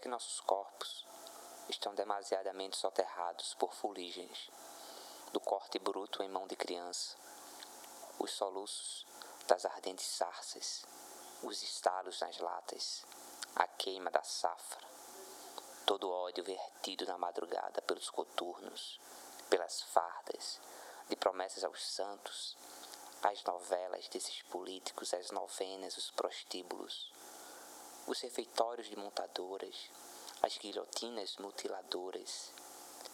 que nossos corpos estão demasiadamente soterrados por fuligens do corte bruto em mão de criança, os soluços das ardentes sarças, os estalos nas latas, a queima da safra, todo o ódio vertido na madrugada pelos coturnos, pelas fardas, de promessas aos santos, as novelas desses políticos, as novenas, os prostíbulos, os refeitórios de montadoras, as guilhotinas mutiladoras,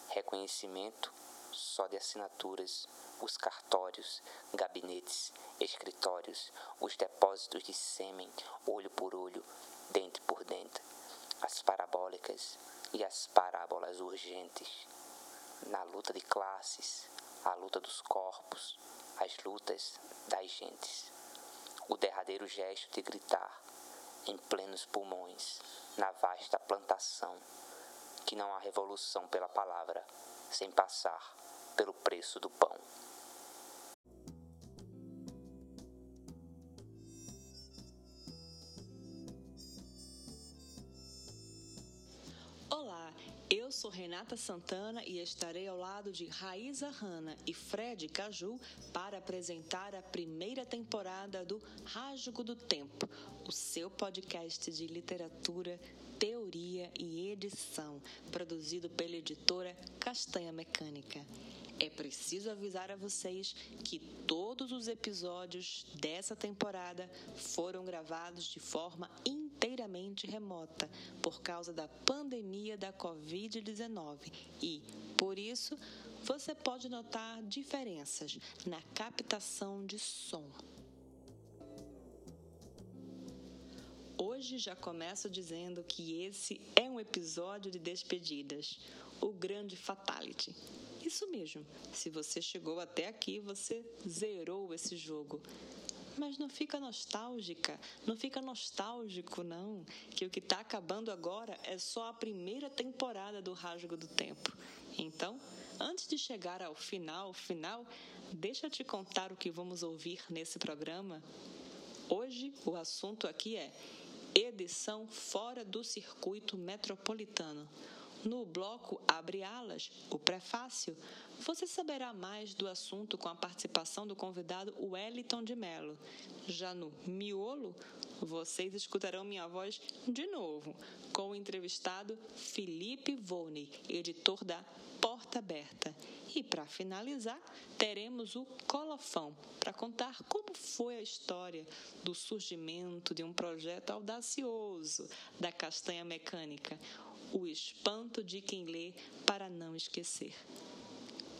reconhecimento só de assinaturas, os cartórios, gabinetes, escritórios, os depósitos de sêmen, olho por olho, dente por dente, as parabólicas e as parábolas urgentes, na luta de classes, a luta dos corpos, as lutas das gentes. O derradeiro gesto de gritar, em plenos pulmões, na vasta plantação, que não há revolução pela palavra, sem passar pelo preço do pão. Renata Santana e estarei ao lado de Raíza Hanna e Fred Caju para apresentar a primeira temporada do Rasgo do Tempo, o seu podcast de literatura, teoria e edição, produzido pela editora Castanha Mecânica. É preciso avisar a vocês que todos os episódios dessa temporada foram gravados de forma inteiramente remota por causa da pandemia da Covid-19 e, por isso, você pode notar diferenças na captação de som. Hoje já começo dizendo que esse é um episódio de despedidas, o grande fatality. Isso mesmo. Se você chegou até aqui, você zerou esse jogo. Mas não fica nostálgica, não fica nostálgico, não, que o que está acabando agora é só a primeira temporada do Rasgo do Tempo. Então, antes de chegar ao final, final, deixa eu te contar o que vamos ouvir nesse programa. Hoje, o assunto aqui é edição fora do circuito metropolitano. No bloco Abre Alas, o prefácio, você saberá mais do assunto com a participação do convidado Wellington de Mello. Já no Miolo, vocês escutarão minha voz de novo, com o entrevistado Felipe Volney, editor da Porta Aberta. E para finalizar, teremos o Colofão, para contar como foi a história do surgimento de um projeto audacioso da castanha mecânica, o espanto de quem lê para não esquecer.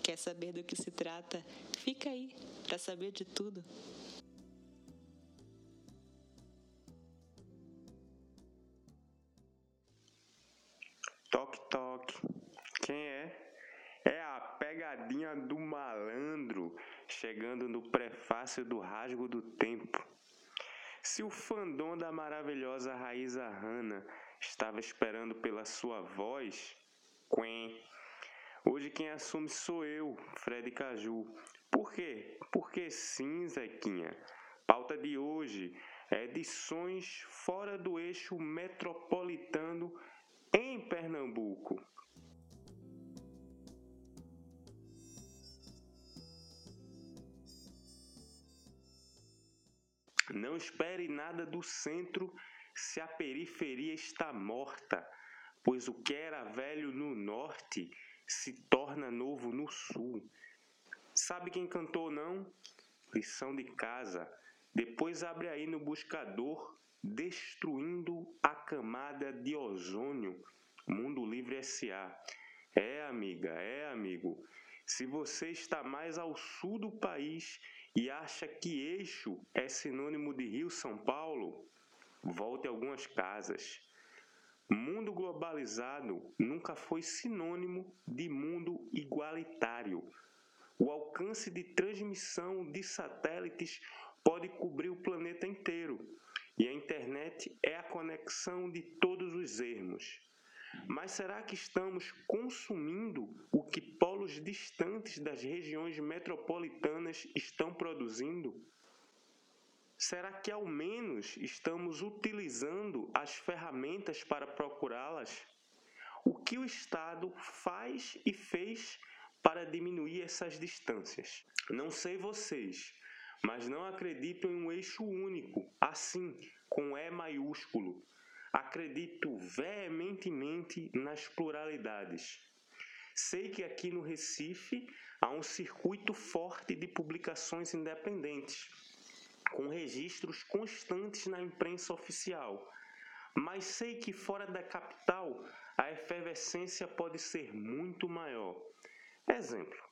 Quer saber do que se trata? Fica aí para saber de tudo. Toque, toque. Quem é? É a pegadinha do malandro chegando no prefácio do Rasgo do Tempo. Se o fandom da maravilhosa Raíza Hanna estava esperando pela sua voz, Quen. Hoje quem assume sou eu, Fred Caju. Por quê? Porque sim, Zequinha. Pauta de hoje é edições fora do eixo metropolitano em Pernambuco. Não espere nada do centro se a periferia está morta, pois o que era velho no norte se torna novo no sul. Sabe quem cantou não? Lição de casa. Depois abre aí no buscador, destruindo a camada de ozônio. Mundo Livre SA. É, amiga, é, amigo. Se você está mais ao sul do país e acha que eixo é sinônimo de Rio São Paulo, volte algumas casas. Mundo globalizado nunca foi sinônimo de mundo igualitário. O alcance de transmissão de satélites pode cobrir o planeta inteiro, e a internet é a conexão de todos os ermos. Mas será que estamos consumindo o que polos distantes das regiões metropolitanas estão produzindo? Será que ao menos estamos utilizando as ferramentas para procurá-las? O que o Estado faz e fez para diminuir essas distâncias? Não sei vocês, mas não acredito em um eixo único, assim, com E maiúsculo. Acredito veementemente nas pluralidades. Sei que aqui no Recife há um circuito forte de publicações independentes com registros constantes na imprensa oficial. Mas sei que fora da capital a efervescência pode ser muito maior. Exemplo: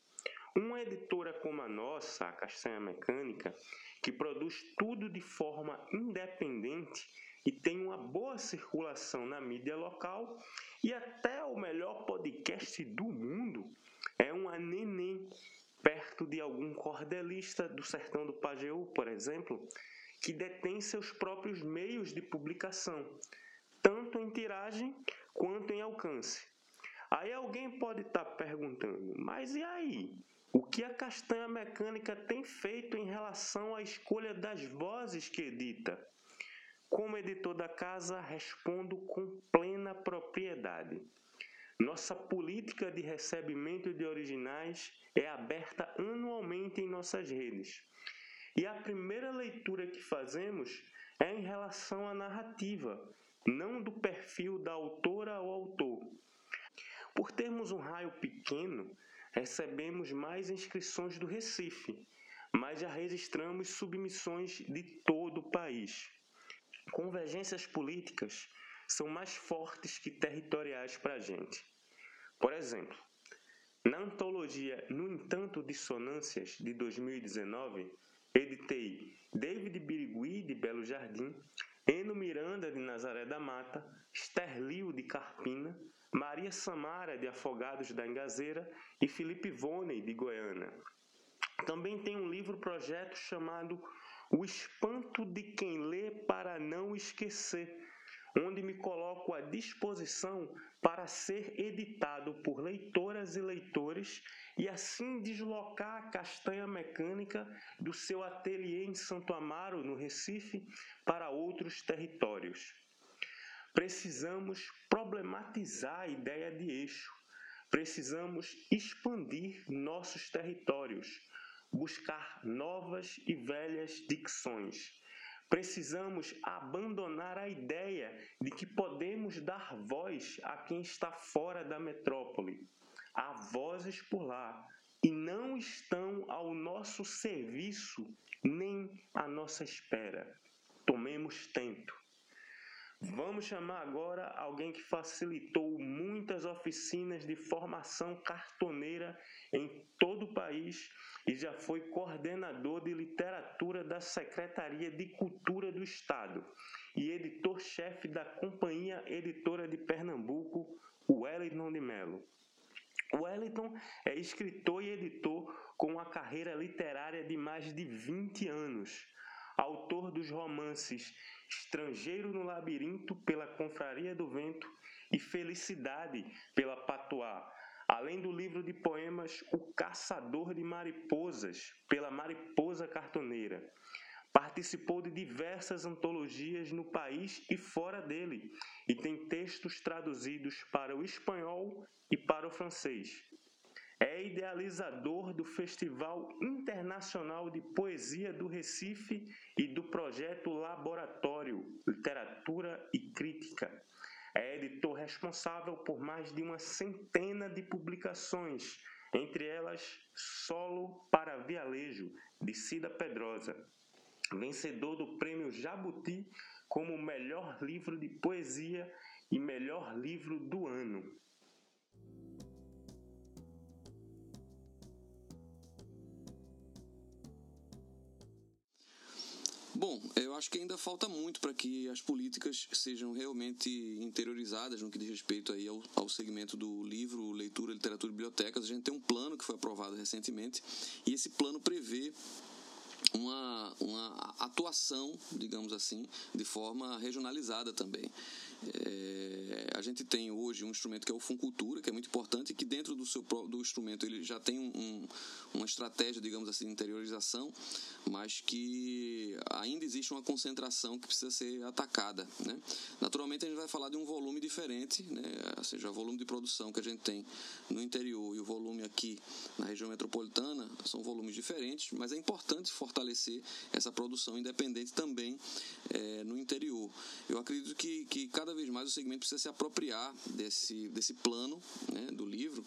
uma editora como a nossa, a Castanha Mecânica, que produz tudo de forma independente e tem uma boa circulação na mídia local e até o melhor podcast do mundo, é uma neném perto de algum cordelista do sertão do Pajeú, por exemplo, que detém seus próprios meios de publicação, tanto em tiragem quanto em alcance. Aí alguém pode estar tá perguntando, mas e aí? O que a castanha mecânica tem feito em relação à escolha das vozes que edita? Como editor da casa, respondo com plena propriedade. Nossa política de recebimento de originais é aberta anualmente em nossas redes. E a primeira leitura que fazemos é em relação à narrativa, não do perfil da autora ou autor. Por termos um raio pequeno, recebemos mais inscrições do Recife, mas já registramos submissões de todo o país. Convergências políticas são mais fortes que territoriais para a gente. Por exemplo, na antologia No Entanto Dissonâncias de 2019, editei David Birigui de Belo Jardim, Eno Miranda de Nazaré da Mata, Sterlio de Carpina, Maria Samara de Afogados da Engazeira e Felipe Voney de Goiânia. Também tem um livro projeto chamado O Espanto de Quem Lê para Não Esquecer, onde me coloco à disposição para ser editado por leitoras e leitores e assim deslocar a castanha mecânica do seu ateliê em Santo Amaro, no Recife, para outros territórios. Precisamos problematizar a ideia de eixo. Precisamos expandir nossos territórios, buscar novas e velhas dicções Precisamos abandonar a ideia de que podemos dar voz a quem está fora da metrópole. Há vozes por lá e não estão ao nosso serviço nem à nossa espera. Tomemos tento. Vamos chamar agora alguém que facilitou muitas oficinas de formação cartoneira em todo o país e já foi coordenador de literatura da Secretaria de Cultura do Estado e editor-chefe da Companhia Editora de Pernambuco, Wellington de Mello. Wellington é escritor e editor com uma carreira literária de mais de 20 anos. Autor dos romances Estrangeiro no Labirinto pela Confraria do Vento e Felicidade pela Patois, além do livro de poemas O Caçador de Mariposas pela Mariposa Cartoneira. Participou de diversas antologias no país e fora dele e tem textos traduzidos para o espanhol e para o francês. É idealizador do Festival Internacional de Poesia do Recife e do projeto Laboratório Literatura e Crítica. É editor responsável por mais de uma centena de publicações, entre elas Solo para Vialejo, de Cida Pedrosa. Vencedor do Prêmio Jabuti como melhor livro de poesia e melhor livro do ano. Bom, eu acho que ainda falta muito para que as políticas sejam realmente interiorizadas no que diz respeito aí ao, ao segmento do livro, leitura, literatura e bibliotecas. A gente tem um plano que foi aprovado recentemente e esse plano prevê uma, uma atuação, digamos assim, de forma regionalizada também. É, gente tem hoje um instrumento que é o Funcultura, que é muito importante, que dentro do seu do instrumento ele já tem um, uma estratégia, digamos assim, de interiorização, mas que ainda existe uma concentração que precisa ser atacada. Né? Naturalmente, a gente vai falar de um volume diferente, né? ou seja, o volume de produção que a gente tem no interior e o volume aqui na região metropolitana são volumes diferentes, mas é importante fortalecer essa produção independente também é, no interior. Eu acredito que, que cada vez mais o segmento precisa se apropriar desse, desse plano né, do livro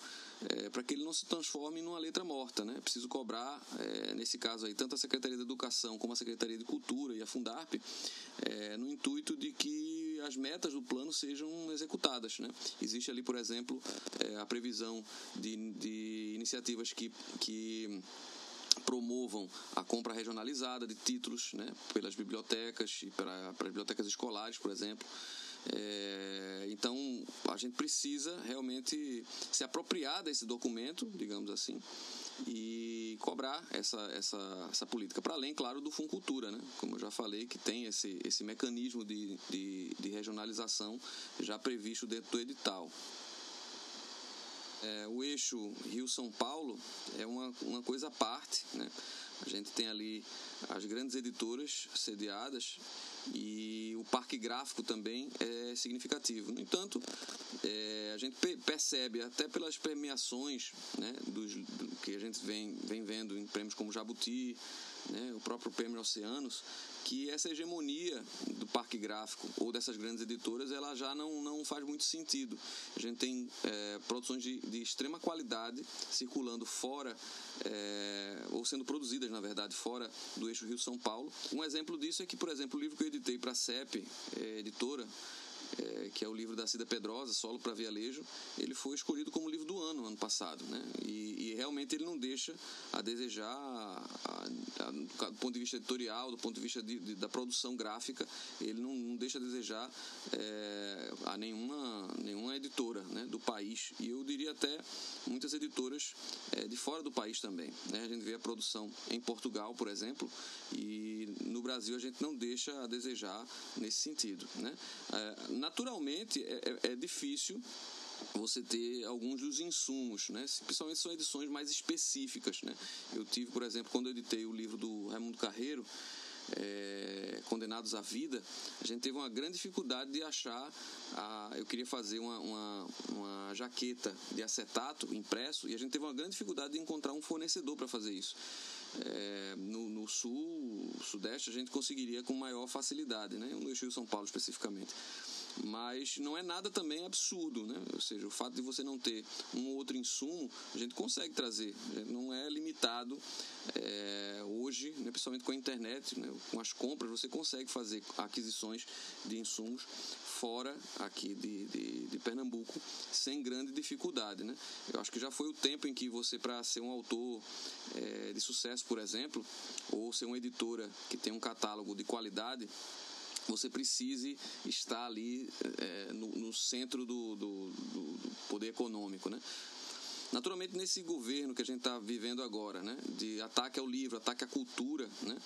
é, para que ele não se transforme numa letra morta. Né? Preciso cobrar, é, nesse caso aí, tanto a Secretaria da Educação como a Secretaria de Cultura e a Fundarp, é, no intuito de que as metas do plano sejam executadas. Né? Existe ali, por exemplo, é, a previsão de, de iniciativas que, que promovam a compra regionalizada de títulos né, pelas bibliotecas e para, para as bibliotecas escolares, por exemplo. É, então, a gente precisa realmente se apropriar desse documento, digamos assim, e cobrar essa, essa, essa política. Para além, claro, do Funcultura, né? como eu já falei, que tem esse, esse mecanismo de, de, de regionalização já previsto dentro do edital. É, o eixo Rio-São Paulo é uma, uma coisa à parte, né? A gente tem ali as grandes editoras sediadas e o parque gráfico também é significativo. No entanto, é, a gente percebe até pelas premiações né, dos, do, que a gente vem, vem vendo em prêmios como Jabuti, né, o próprio prêmio Oceanos, que essa hegemonia do parque gráfico ou dessas grandes editoras ela já não, não faz muito sentido. A gente tem é, produções de, de, extrema qualidade circulando fora, é, ou sendo produzidas, na verdade, fora do eixo Rio-São Paulo. Um exemplo disso é que, por exemplo, o livro que eu editei para a CEP, é, editora, é, que é o livro da Cida Pedrosa, Solo para Vialejo, ele foi escolhido como livro do ano, ano passado. Né? E, e realmente ele não deixa a desejar, a, a, do ponto de vista editorial, do ponto de vista de, de, da produção gráfica, ele não, não deixa a desejar é, a nenhuma, nenhuma editora né, do país. E eu diria até muitas editoras é, de fora do país também. Né? A gente vê a produção em Portugal, por exemplo, e no Brasil a gente não deixa a desejar nesse sentido. Né? É, naturalmente é, é, é difícil você ter alguns dos insumos, né? Principalmente são edições mais específicas, né? Eu tive, por exemplo, quando eu editei o livro do Raimundo Carreiro, é, Condenados à Vida, a gente teve uma grande dificuldade de achar. A, eu queria fazer uma, uma, uma, jaqueta de acetato impresso e a gente teve uma grande dificuldade de encontrar um fornecedor para fazer isso. É, no, no, sul, sudeste, a gente conseguiria com maior facilidade, né? no de São Paulo especificamente mas não é nada também absurdo, né? Ou seja, o fato de você não ter um ou outro insumo, a gente consegue trazer, não é limitado é, hoje, né, principalmente com a internet, né, com as compras, você consegue fazer aquisições de insumos fora aqui de, de, de, Pernambuco sem grande dificuldade, né? Eu acho que já foi o tempo em que você, para ser um autor é, de sucesso, por exemplo, ou ser uma editora que tem um catálogo de qualidade, você precise estar ali é, no, no, centro do, do, do, poder econômico, né? Naturalmente, nesse governo que a gente está vivendo agora, né, de ataque ao livro, ataque à cultura, né,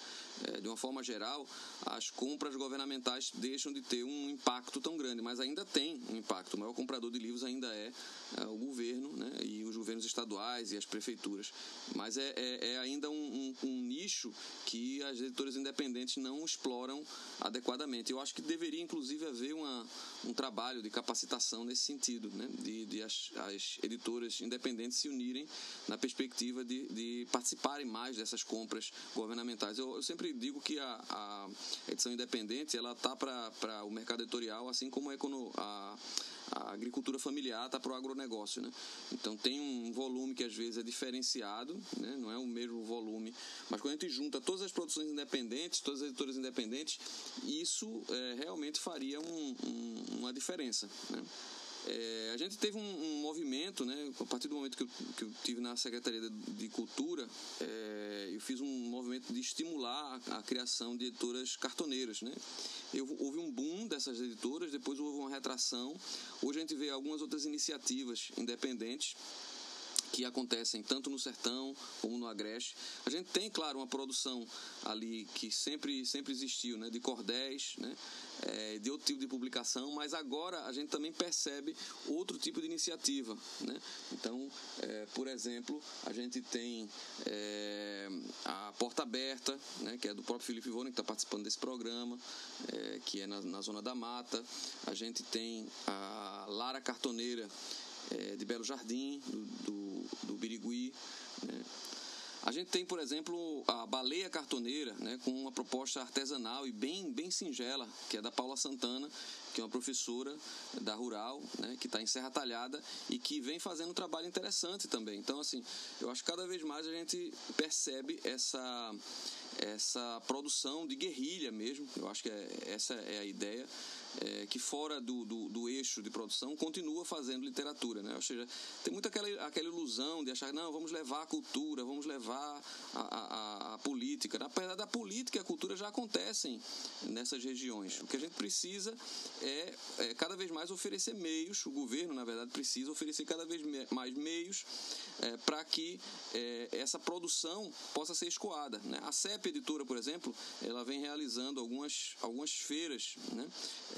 de uma forma geral, as compras governamentais deixam de ter um impacto tão grande, mas ainda tem um impacto. O maior comprador de livros ainda é, é o governo né, e os governos estaduais e as prefeituras. Mas é, é, é ainda um, um, um, nicho que as editoras independentes não exploram adequadamente. Eu acho que deveria, inclusive, haver uma, um trabalho de capacitação nesse sentido, né, de, de as, as editoras independentes se unirem na perspectiva de, de participarem mais dessas compras governamentais. Eu, eu sempre digo que a, a edição independente ela tá para o mercado editorial, assim como a, a, a agricultura familiar está para o agronegócio, né? Então tem um volume que às vezes é diferenciado, né? Não é o mesmo volume, mas quando a gente junta todas as produções independentes, todas as editoras independentes, isso é, realmente faria um, um, uma diferença, né? É, a gente teve um, um, movimento, né, a partir do momento que eu, que eu tive na Secretaria de, Cultura, é, eu fiz um movimento de estimular a, a criação de editoras cartoneiras. Né? Eu, houve um boom dessas editoras, depois houve uma retração. Hoje a gente vê algumas outras iniciativas independentes que acontecem tanto no sertão como no agreste. A gente tem, claro, uma produção ali que sempre, sempre existiu, né, de cordéis, né, é, de outro tipo de publicação, mas agora a gente também percebe outro tipo de iniciativa. Né? Então, é, por exemplo, a gente tem é, a Porta Aberta, né, que é do próprio Felipe Ivone, que está participando desse programa, que é na, na Zona da Mata. A gente tem a Lara Cartoneira, é, de Belo Jardim, do, do, do Birigui. Né? A gente tem, por exemplo, a baleia cartoneira, né, com uma proposta artesanal e bem, bem singela, que é da Paula Santana, que é uma professora da Rural, né, que está em Serra Talhada e que vem fazendo um trabalho interessante também. Então, assim, eu acho que cada vez mais a gente percebe essa, essa produção de guerrilha mesmo. Eu acho que é, essa é a ideia é, que fora do, do, do, eixo de produção continua fazendo literatura, né? Ou seja, tem muita aquela, aquela ilusão de achar, não, vamos levar a cultura, vamos levar a, a, a política. Na verdade, a política e a cultura já acontecem nessas regiões. O que a gente precisa é, é cada vez mais oferecer meios, o governo, na verdade, precisa oferecer cada vez mais meios é, para que é, essa produção possa ser escoada. Né? A CEP Editora, por exemplo, ela vem realizando algumas, algumas feiras, né?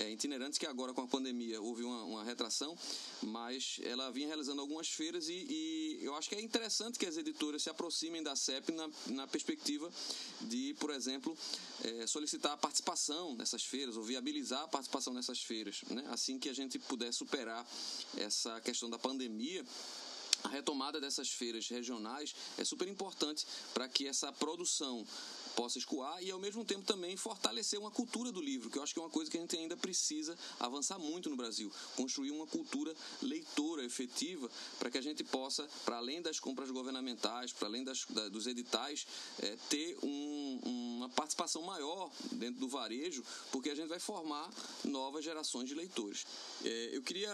É, itinerantes, que agora com a pandemia houve uma, uma retração, mas ela vinha realizando algumas feiras e, e, eu acho que é interessante que as editoras se aproximem da CEP na, na perspectiva de, por exemplo, é, solicitar a participação nessas feiras ou viabilizar a participação nessas feiras. Né? Assim que a gente puder superar essa questão da pandemia, a retomada dessas feiras regionais é super importante para que essa produção possa escoar e ao mesmo tempo também fortalecer uma cultura do livro, que eu acho que é uma coisa que a gente ainda precisa avançar muito no Brasil, construir uma cultura leitora efetiva para que a gente possa, para além das compras governamentais, para além das, da, dos editais, é, ter um, uma participação maior dentro do varejo, porque a gente vai formar novas gerações de leitores. É, eu queria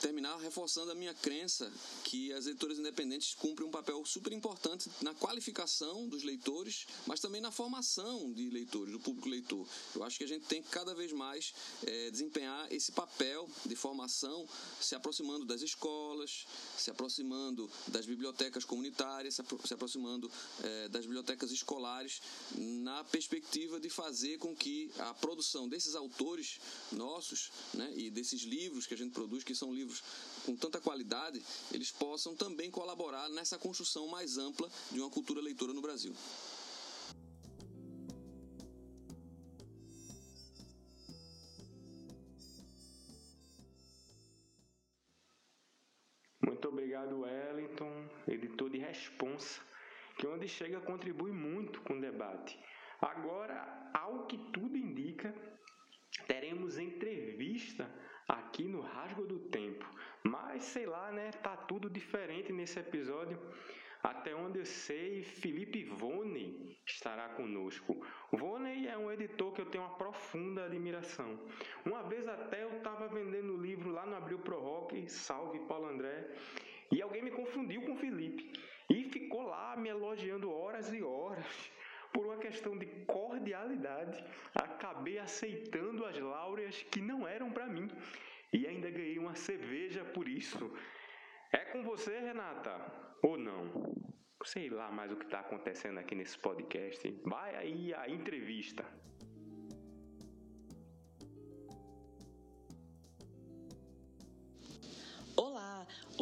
terminar reforçando a minha crença que as editoras independentes cumprem um papel super importante na qualificação dos leitores, mas também na formação de leitores, do público leitor. Eu acho que a gente tem que cada vez mais é, desempenhar esse papel de formação, se aproximando das escolas, se aproximando das bibliotecas comunitárias, se, apro se aproximando é, das bibliotecas escolares, na perspectiva de fazer com que a produção desses autores nossos né, e desses livros que a gente produz, que são livros com tanta qualidade, eles possam também colaborar nessa construção mais ampla de uma cultura leitora no Brasil. Responsa, que onde chega contribui muito com o debate. Agora, ao que tudo indica, teremos entrevista aqui no Rasgo do Tempo. Mas sei lá, né? Tá tudo diferente nesse episódio. Até onde eu sei, Felipe Vone estará conosco. Vone é um editor que eu tenho uma profunda admiração. Uma vez até eu estava vendendo o livro lá no Abril Pro Rock, Salve Paulo André, e alguém me confundiu com Felipe e ficou lá me elogiando horas e horas. Por uma questão de cordialidade, acabei aceitando as láureas que não eram para mim e ainda ganhei uma cerveja por isso. É com você, Renata? Ou não? Sei lá mais o que está acontecendo aqui nesse podcast. Vai aí a entrevista.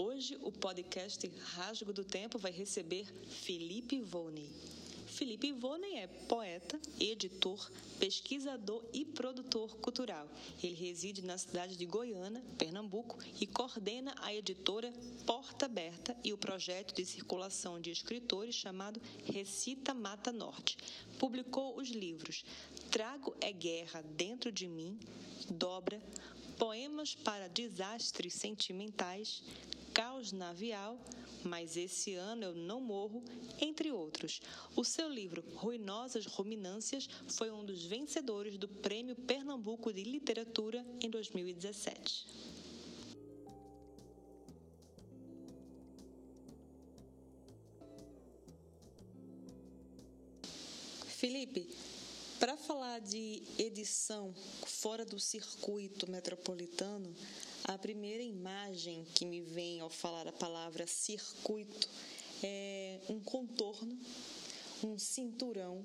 Hoje o podcast Rasgo do Tempo vai receber Felipe Vone. Felipe Ivone é poeta, editor, pesquisador e produtor cultural. Ele reside na cidade de Goiânia, Pernambuco, e coordena a editora Porta Aberta e o projeto de circulação de escritores chamado Recita Mata Norte. Publicou os livros Trago é Guerra Dentro de Mim, Dobra, Poemas para Desastres Sentimentais, Caos Navial, Mas Esse Ano Eu Não Morro, entre outros. O seu livro Ruinosas Ruminâncias foi um dos vencedores do Prêmio Pernambuco de Literatura em 2017. Felipe, para falar de edição fora do circuito metropolitano, A primeira imagem que me vem ao falar a palavra circuito é um contorno, um cinturão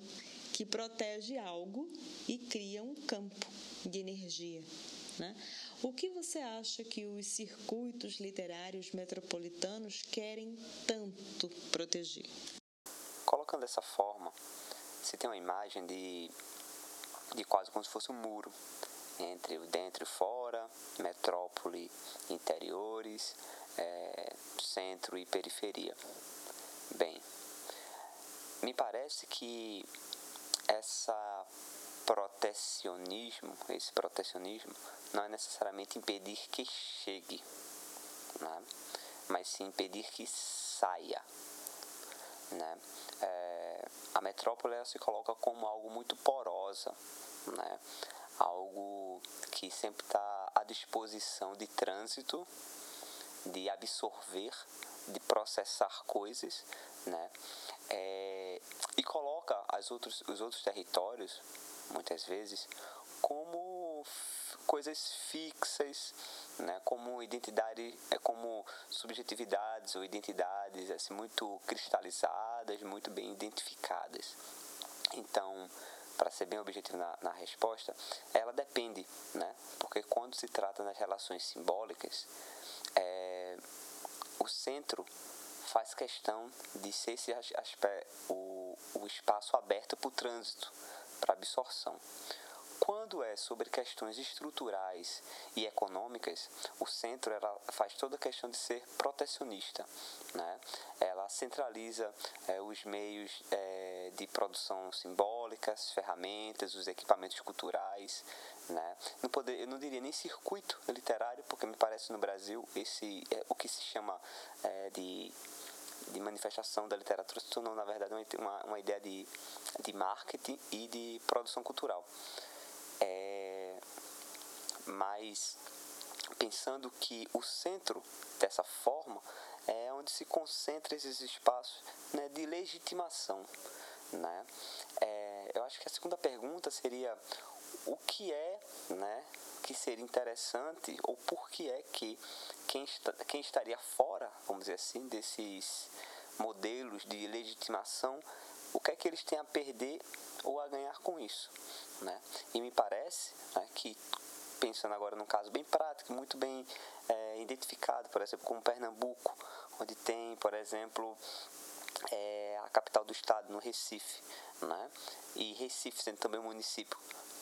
que protege algo e cria um campo de energia. Né? O que você acha que os circuitos literários metropolitanos querem tanto proteger? Colocando dessa forma, você tem uma imagem de, de quase como se fosse um muro entre o dentro e fora, metrópole, interiores, é, centro e periferia. Bem, me parece que essa protecionismo, esse protecionismo não é necessariamente impedir que chegue, né? mas sim impedir que saia. Né? É, a metrópole ela se coloca como algo muito porosa, né? algo que sempre está à disposição de trânsito, de absorver, de processar coisas, né? É, e coloca as outros, os outros territórios, muitas vezes, como coisas fixas, né, como identidade, é como subjetividades ou identidades assim muito cristalizadas, muito bem identificadas. Então, para ser bem objetivo na, na, resposta, ela depende, né? Porque quando se trata das relações simbólicas, é, o centro faz questão de ser esse aspecto, o, o espaço aberto para o trânsito, para absorção. Quando é sobre questões estruturais e econômicas, o centro ela faz toda a questão de ser protecionista. Né? Ela centraliza é, os meios é, de produção simbólicas, ferramentas, os equipamentos culturais. Né? Não poder, eu não diria nem circuito literário, porque me parece no Brasil esse é, o que se chama é, de de manifestação da literatura se tornou, na verdade, uma, uma ideia de, de marketing e de produção cultural. Mas pensando que o centro dessa forma é onde se concentra esses espaços né, de legitimação. Né? É, eu acho que a segunda pergunta seria o que é né, que seria interessante ou por que é que quem, está, quem estaria fora, vamos dizer assim, desses modelos de legitimação, o que é que eles têm a perder ou a ganhar com isso. Né? E me parece né, que, pensando agora num caso bem prático, muito bem é, identificado, por exemplo, como Pernambuco, onde tem, por exemplo, é, a capital do estado, no Recife, né? e Recife sendo também um município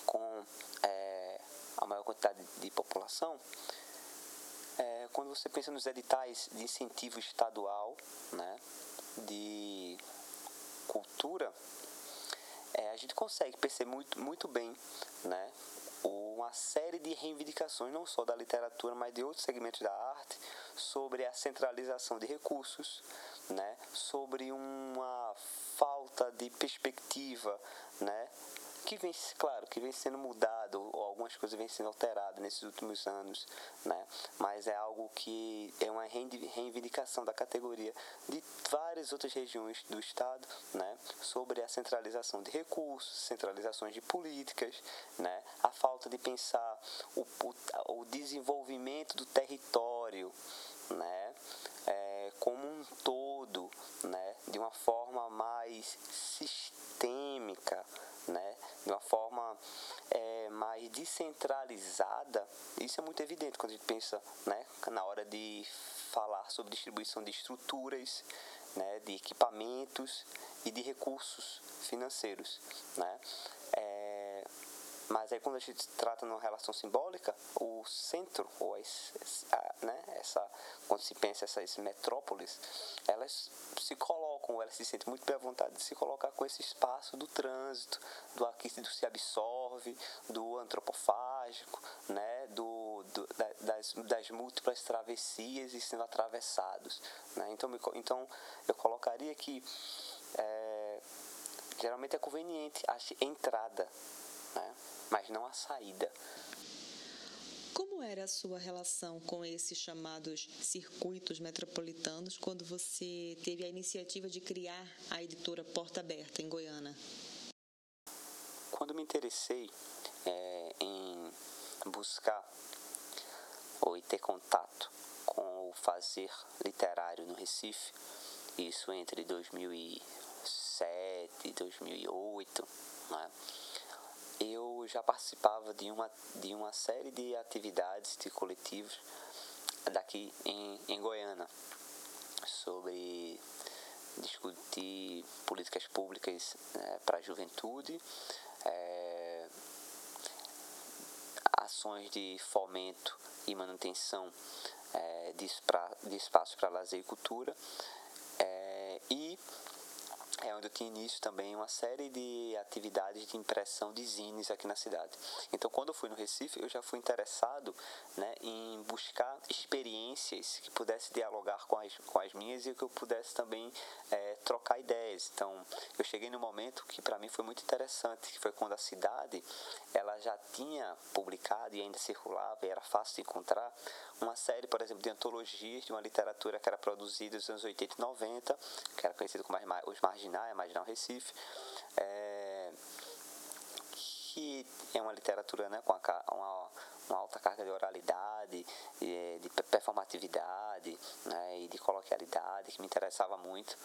com é, a maior quantidade de população, é, quando você pensa nos editais de incentivo estadual né, de cultura, é, a gente consegue perceber muito, muito bem né, uma série de reivindicações, não só da literatura, mas de outros segmentos da arte, sobre a centralização de recursos, né, sobre uma falta de perspectiva né, que vem, claro, que vem sendo mudado, ou algumas coisas vêm sendo alteradas nesses últimos anos, né? Mas é algo que é uma reivindicação da categoria de várias outras regiões do Estado, né? Sobre a centralização de recursos, centralizações de políticas, né? A falta de pensar o, o, o desenvolvimento do território, né? É, como um todo, né? De uma forma mais sistêmica, né, de uma forma é, mais descentralizada, isso é muito evidente quando a gente pensa né, na hora de falar sobre distribuição de estruturas, né, de equipamentos e de recursos financeiros. Né. É, mas aí quando a gente trata numa relação simbólica, o centro, ou a, a, né, essa, quando se pensa essas metrópoles, elas se colocam, elas se sentem muito bem à vontade de se colocar com esse espaço do trânsito, do aqui do se absorve, do antropofágico, né, do, do das, das múltiplas travessias e sendo atravessados. Né? Então, então eu colocaria que é, geralmente é conveniente a entrada né? mas não a saída. Como era a sua relação com esses chamados circuitos metropolitanos quando você teve a iniciativa de criar a editora Porta Aberta em Goiânia? Quando me interessei é, em buscar ou ter contato com o fazer literário no Recife, isso entre 2007 e 2008, né? Eu já participava de uma, de uma série de atividades de coletivos daqui em, em Goiânia sobre discutir políticas públicas né, para a juventude, é, ações de fomento e manutenção é, de, de espaços para lazer e cultura, é, e é onde eu tinha início também uma série de atividades de impressão de zines aqui na cidade. Então, quando eu fui no Recife, eu já fui interessado né, em buscar experiências que pudesse dialogar com as, com as minhas e que eu pudesse também é, trocar ideias. Então, eu cheguei no momento que para mim foi muito interessante, que foi quando a cidade ela já tinha publicado e ainda circulava e era fácil de encontrar uma série, por exemplo, de antologias de uma literatura que era produzida nos anos 80 e 90, que era conhecido como Os Marginais, Marginal Recife, é, que é uma literatura né, com uma, uma alta carga de oralidade, de, de performatividade né, e de coloquialidade, que me interessava muito.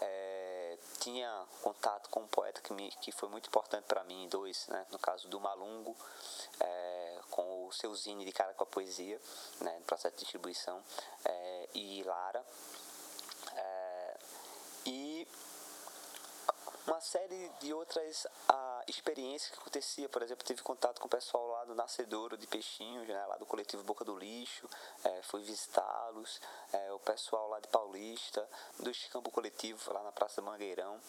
É, tinha contato com um poeta que, me, que foi muito importante para mim, dois, né, no caso do Malungo, é, com o seu zine de cara com a poesia, né, no processo de distribuição, é, e Lara. É, e uma série de outras ah, experiências que acontecia, por exemplo, tive contato com o pessoal lá do Nascedouro de Peixinhos, né, lá do coletivo Boca do Lixo, é, fui visitá-los, é, o pessoal lá de Paulista, do Campo Coletivo, lá na Praça do Mangueirão.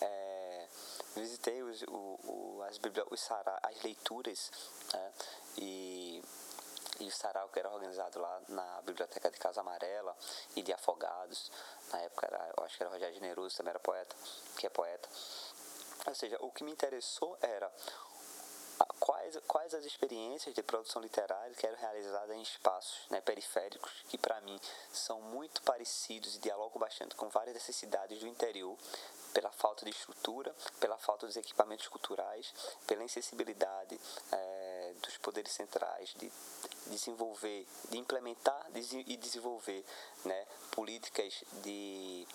É, visitei os, o, o, as, sará, as leituras né, e, e o sarau que era organizado lá na Biblioteca de Casa Amarela e de Afogados. Na época, era, eu acho que era Rogério Generoso, também era poeta, que é poeta. Ou seja, o que me interessou era quais, quais as experiências de produção literária que eram realizadas em espaços né, periféricos, que para mim são muito parecidos e dialogam bastante com várias necessidades do interior, pela falta de estrutura, pela falta dos equipamentos culturais, pela insensibilidade é, dos poderes centrais de desenvolver, de implementar e desenvolver né, políticas de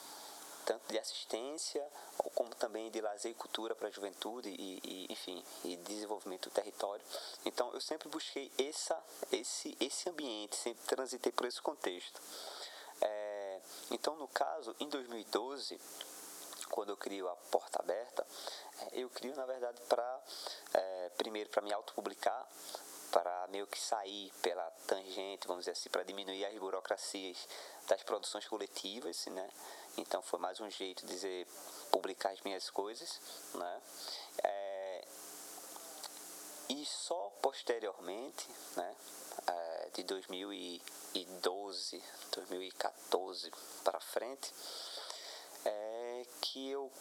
tanto de assistência como também de lazer e cultura para a juventude e, e, enfim e desenvolvimento do território. Então eu sempre busquei essa esse esse ambiente sempre transitei por esse contexto. É, então no caso em 2012 quando eu crio a porta aberta, é, eu crio na verdade para é, primeiro para me autopublicar, para meio que sair pela tangente, vamos dizer assim, para diminuir as burocracias das produções coletivas, né? Então foi mais um jeito de dizer publicar as minhas coisas, né? É, e só posteriormente, né? É, de 2012, 2014 para frente, que eu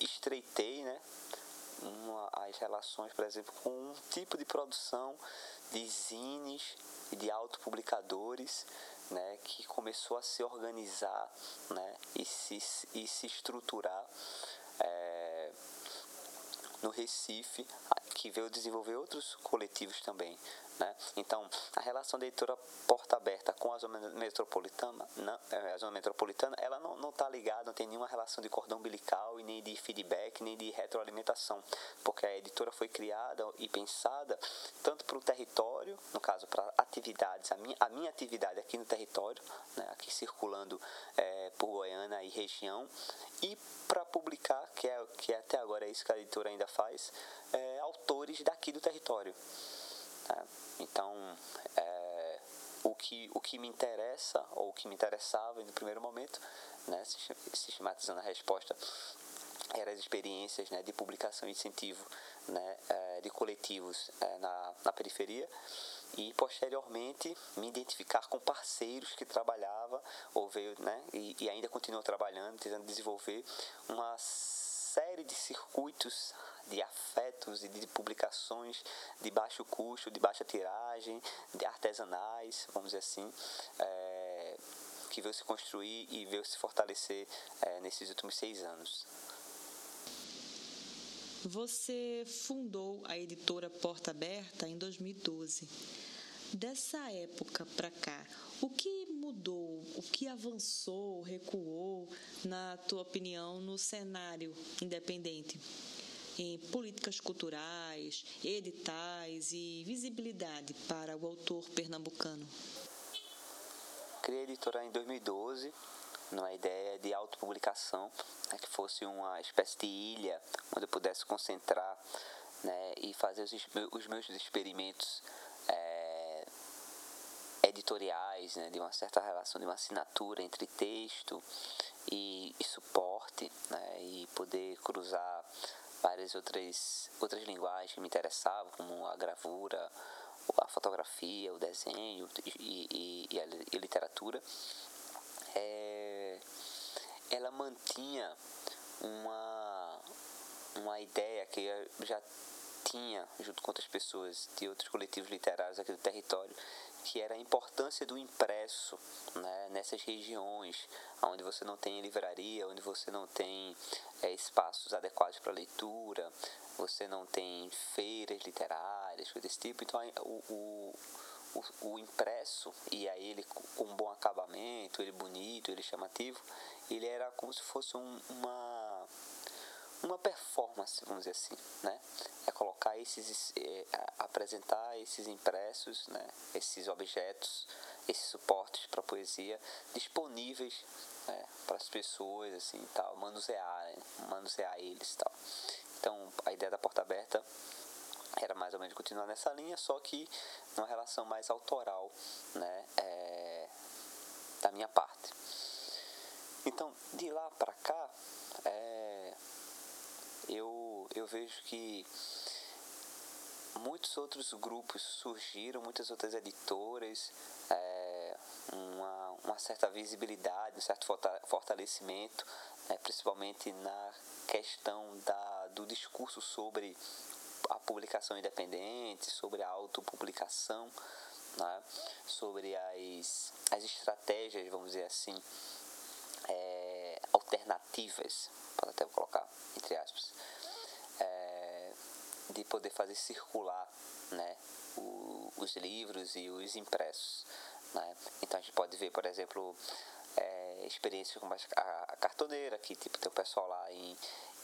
estreitei né, uma, as relações, por exemplo, com um tipo de produção de zines e de autopublicadores né, que começou a se organizar né, e, se, e se estruturar é, no Recife, que veio desenvolver outros coletivos também. Né? Então, a relação da editora Porta Aberta com a zona metropolitana, não, é, a zona metropolitana ela não está ligada, não tem nenhuma relação de cordão umbilical e nem de feedback, nem de retroalimentação, porque a editora foi criada e pensada tanto para o território, no caso para atividades, a minha, a minha atividade aqui no território, né, aqui circulando é, por Goiânia e região, e para publicar, que é, que até agora é isso que a editora ainda faz, é, autores daqui do território. Né? Então, é, o, que, o que me interessa, ou o que me interessava no primeiro momento, né, sistematizando a resposta, eram as experiências né, de publicação e incentivo né, é, de coletivos é, na, na periferia e posteriormente me identificar com parceiros que trabalhava ou veio né, e, e ainda continuam trabalhando, tentando desenvolver uma série de circuitos de afetos e de publicações de baixo custo, de baixa tiragem, de artesanais, vamos dizer assim, é, que veio se construir e veio se fortalecer é, nesses últimos seis anos. Você fundou a editora Porta Aberta em 2012. Dessa época para cá, o que mudou, o que avançou, recuou, na tua opinião, no cenário independente? Em políticas culturais, editais e visibilidade para o autor pernambucano? Criei a editora em 2012, numa ideia de autopublicação, né, que fosse uma espécie de ilha onde eu pudesse concentrar né, e fazer os, os meus experimentos é, editoriais, né, de uma certa relação, de uma assinatura entre texto e, e suporte, né, e poder cruzar várias outras, outras linguagens que me interessavam, como a gravura, a fotografia, o desenho e, e, e a, literatura. É, ela mantinha uma, uma ideia que eu já tinha, junto com outras pessoas de outros coletivos literários aqui do território, que era a importância do impresso né, nessas regiões onde você não tem livraria, onde você não tem é, espaços adequados para leitura, você não tem feiras literárias, coisas desse tipo. Então, o, o, o, o impresso, e aí ele com um bom acabamento, ele bonito, ele chamativo, ele era como se fosse um, uma uma performance, vamos dizer assim, né? É colocar esses, é, apresentar esses impressos, né? Esses objetos, esses suportes para poesia disponíveis né? para as pessoas, assim, tal, manusear, né? manusear eles, tal. Então, a ideia da porta aberta era mais ou menos continuar nessa linha, só que numa relação mais autoral, né? É, da minha parte. Então, de lá para cá, é, eu, eu vejo que muitos outros grupos surgiram, muitas outras editoras, é, uma, uma certa visibilidade, um certo fortalecimento, né, principalmente na questão da, do discurso sobre a publicação independente, sobre a autopublicação, né, sobre as, as estratégias, vamos dizer assim, é, alternativas, pode até colocar entre aspas, é, de poder fazer circular né, o, os livros e os impressos. Né? Então a gente pode ver, por exemplo, é, experiências como a, cartoneira, que tipo, tem o pessoal lá em,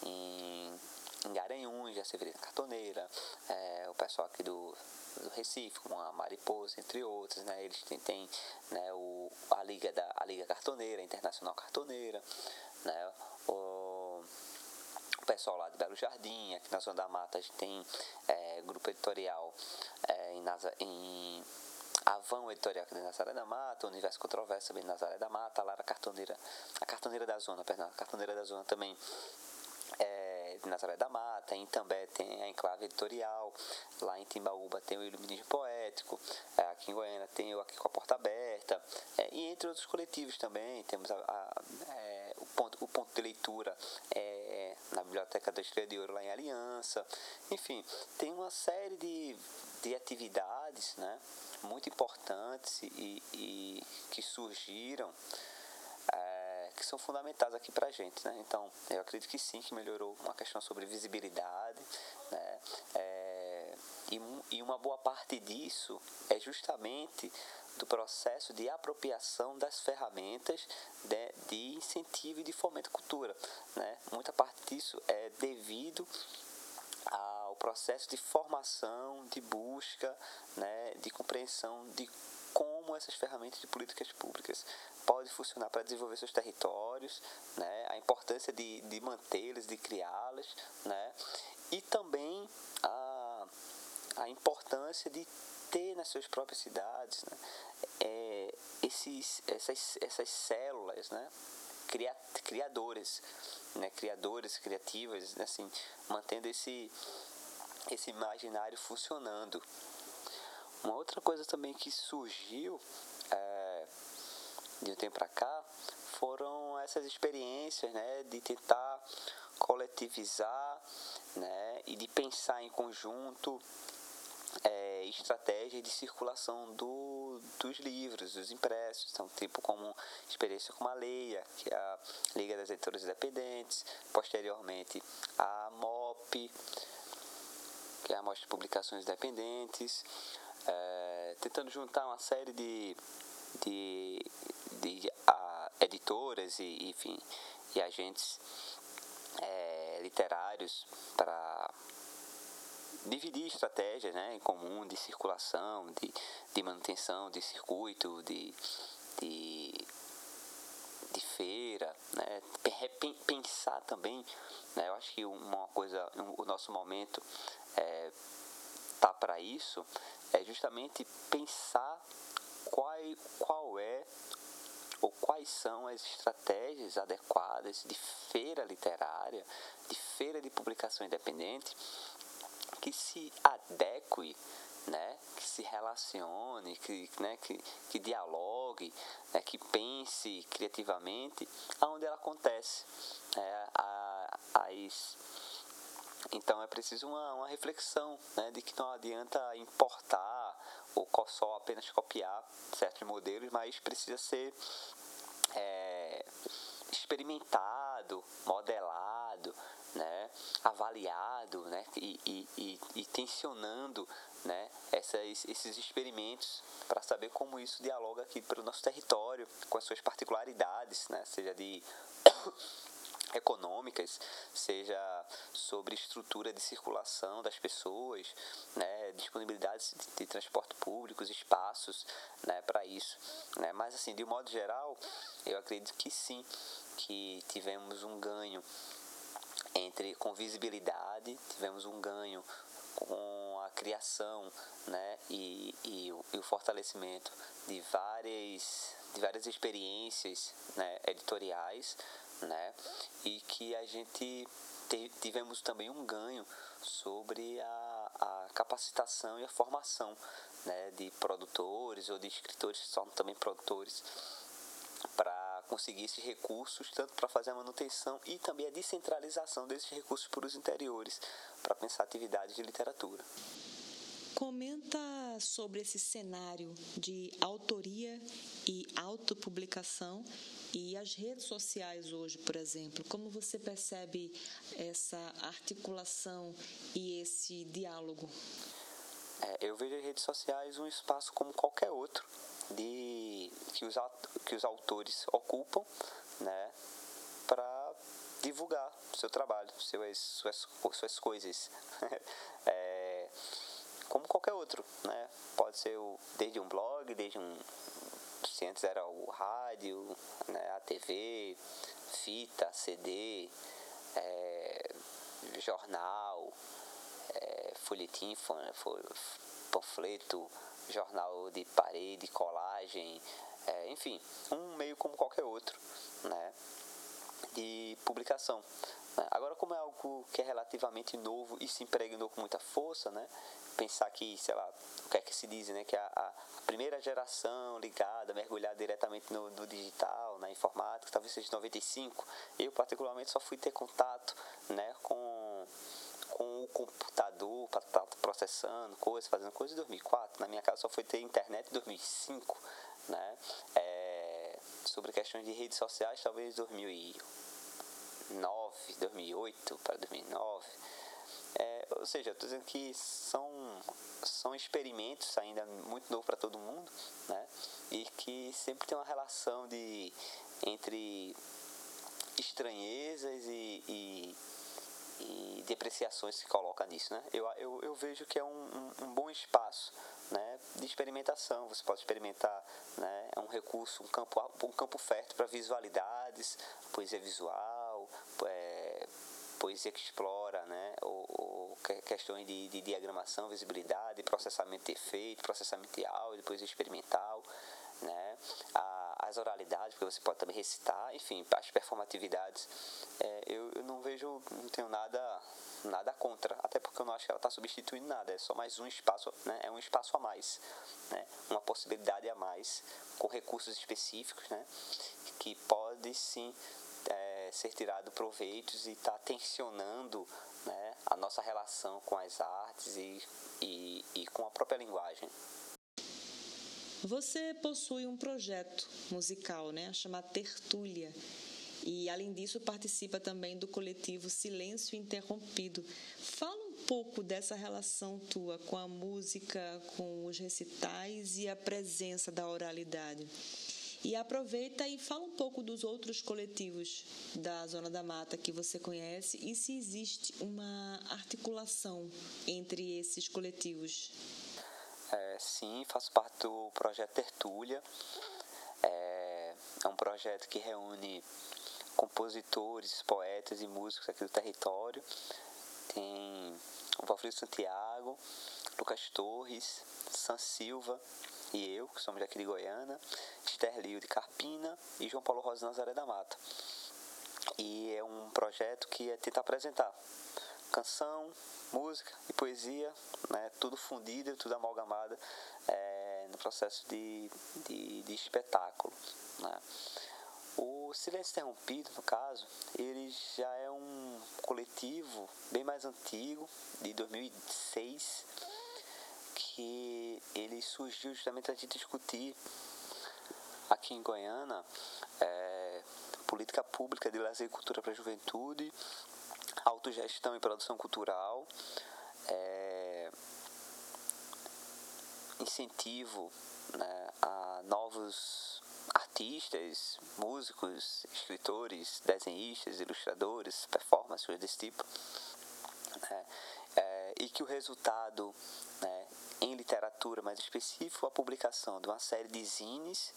em, em Garanhuns, já se vê na cartoneira, é, o pessoal aqui do, do Recife, como a Mariposa, entre outros, né? Eles têm, têm né, o, a, Liga da, a Liga Cartoneira, a Internacional Cartoneira, né? O, pessoal lá de Belo Jardim, aqui na Zona da Mata, a gente tem é, grupo editorial é, em, Nasa, em Avão Editorial aqui de Nazaré da Mata, Universo Controverso também em Nazaré da Mata, lá a Cartoneira, a Cartoneira da Zona, perdão, a Cartoneira da Zona também é, de Nazaré da Mata, em També tem a Enclave Editorial, lá em Timbaúba tem o Iluminismo Poético, é, aqui em Goiânia tem o Aqui com a Porta Aberta, é, e entre outros coletivos também, temos a, a, é, ponto, o ponto de leitura é, na Biblioteca da Estrela de Ouro lá em Aliança, enfim, tem uma série de, de atividades né, muito importantes e, e que surgiram que são fundamentais aqui para a gente, né? Então, eu acredito que sim, que melhorou uma questão sobre visibilidade, né? É, e, e uma boa parte disso é justamente do processo de apropriação das ferramentas de, de incentivo e de fomento à cultura, né? Muita parte disso é devido ao processo de formação, de busca, né, de compreensão de como essas ferramentas de políticas públicas podem funcionar para desenvolver seus territórios, né? a importância de, de mantê-las, de criá-las, né? e também a, a importância de ter nas suas próprias cidades né? é, esses, essas, essas células né? criadoras, né? criadoras, criativas, né? assim, mantendo esse, esse imaginário funcionando. Uma outra coisa também que surgiu é, de um tempo para cá foram essas experiências né, de tentar coletivizar né, e de pensar em conjunto é, estratégias de circulação do, dos livros, dos impressos, então, tipo como experiência com a Leia, que é a Liga das Editoras Independentes, posteriormente a MOP, que é a Mostra de Publicações Independentes, é, tentando juntar uma série de, de, de a, editoras e, enfim, e agentes é, literários para dividir estratégias né, em comum de circulação, de, de manutenção de circuito, de, de, de feira, né, pensar também, né, eu acho que uma coisa, o nosso momento é, tá para isso, é justamente pensar qual, qual é ou quais são as estratégias adequadas de feira literária, de feira de publicação independente, que se adeque, né, que se relacione, que, né, que, que dialogue, né, que pense criativamente aonde ela acontece. É, a, as, então é preciso uma, uma reflexão né, de que não adianta importar ou só apenas copiar certos modelos, mas precisa ser é, experimentado, modelado, né, avaliado né, e, e, e, e tensionando né, essas, esses experimentos para saber como isso dialoga aqui pelo nosso território, com as suas particularidades, né, seja de econômicas, seja sobre estrutura de circulação das pessoas, né, disponibilidade de, de transporte público, espaços né, para isso. Né? Mas, assim, de um modo geral, eu acredito que sim, que tivemos um ganho entre com visibilidade, tivemos um ganho com a criação né, e, e, o, e o fortalecimento de várias, de várias experiências né, editoriais né? E que a gente tivemos também um ganho sobre a, a capacitação e a formação né, de produtores ou de escritores que são também produtores para conseguir esses recursos, tanto para fazer a manutenção e também a descentralização desses recursos para os interiores, para pensar atividades de literatura. Comenta sobre esse cenário de autoria e autopublicação e as redes sociais hoje, por exemplo, como você percebe essa articulação e esse diálogo? É, eu vejo as redes sociais um espaço como qualquer outro de que os, que os autores ocupam, né, para divulgar seu trabalho, suas, suas, suas coisas. é, como qualquer outro, né? Pode ser o, desde um blog, desde um, se antes era o rádio, né, a TV, fita, CD, é, jornal, é, folhetim, panfleto, jornal de parede, colagem, é, enfim, um meio como qualquer outro, né, de publicação. Né. Agora, como é algo que é relativamente novo e se impregnou com muita força, né, pensar que, sei lá, o que é que se diz, né? Que a, a primeira geração ligada, mergulhada diretamente no, no, digital, na informática, talvez seja 95. Eu, particularmente, só fui ter contato, né? Com, com o computador para estar tá processando coisas, fazendo coisas em 2004. Na minha casa só foi ter internet em 2005, né? É, sobre questões de redes sociais, talvez 2009, 2008 para 2009 é, ou seja, estou dizendo que são, são experimentos ainda muito novo para todo mundo, né? E que sempre tem uma relação de entre estranhezas e, e, e depreciações que coloca nisso, né? Eu, eu, eu vejo que é um, um, um bom espaço né, de experimentação. Você pode experimentar, né, é um recurso, um campo, um campo fértil para visualidades, poesia visual, é, poesia que explora né, ou, ou questões de, de, diagramação, visibilidade, processamento de efeito, processamento de áudio, poesia experimental, né, as oralidades, porque você pode também recitar, enfim, as performatividades. É, eu, eu não vejo, não tenho nada nada contra, até porque eu não acho que ela está substituindo nada, é só mais um espaço, né? é um espaço a mais, né? uma possibilidade a mais, com recursos específicos, né? que pode sim é, ser tirado proveitos e está tensionando né, a nossa relação com as artes e, e, e com a própria linguagem. Você possui um projeto musical, né, chamado Tertúlia, e além disso participa também do coletivo Silêncio Interrompido. Fala um pouco dessa relação tua com a música, com os recitais e a presença da oralidade. E aproveita e fala um pouco dos outros coletivos da Zona da Mata que você conhece e se existe uma articulação entre esses coletivos. É, sim, faço parte do projeto Tertúlia. É, é um projeto que reúne compositores, poetas e músicos aqui do território. Tem o Valfrido Santiago, Lucas Torres, San Silva e eu, que somos daqui de Goiânia, Sterlio de Carpina e João Paulo Rosa Nazaré da Mata. E é um projeto que é tentar apresentar canção, música e poesia, né, tudo fundido, tudo amalgamado é, no processo de, de, de espetáculo. Né. O Silêncio Interrompido, no caso, ele já é um coletivo bem mais antigo, de 2006, que ele surgiu justamente para gente discutir aqui em Goiânia é, política pública de lazer e cultura para a juventude, autogestão e produção cultural, é, incentivo né, a novos artistas, músicos, escritores, desenhistas, ilustradores, performances desse tipo. Né? É, e que o resultado né, em literatura mais específico, a publicação de uma série de zines.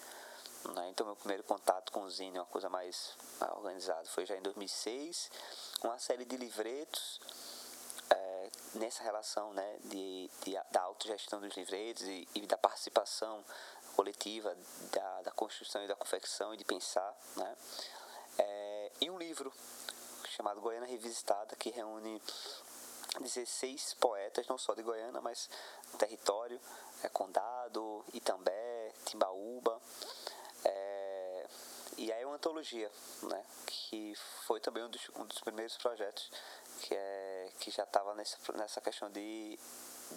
Né? Então, meu primeiro contato com o zine, uma coisa mais organizada, foi já em 2006. Uma série de livretos é, nessa relação né, de, de, da autogestão dos livretos e, e da participação coletiva da, da construção e da confecção e de pensar, né? É, e um livro chamado Goiânia Revisitada, que reúne 16 poetas, não só de Goiânia, mas do território, é, Condado, Itambé, Timbaúba, e aí é uma antologia, né, que foi também um dos, um dos primeiros projetos que, é, que já estava nessa questão de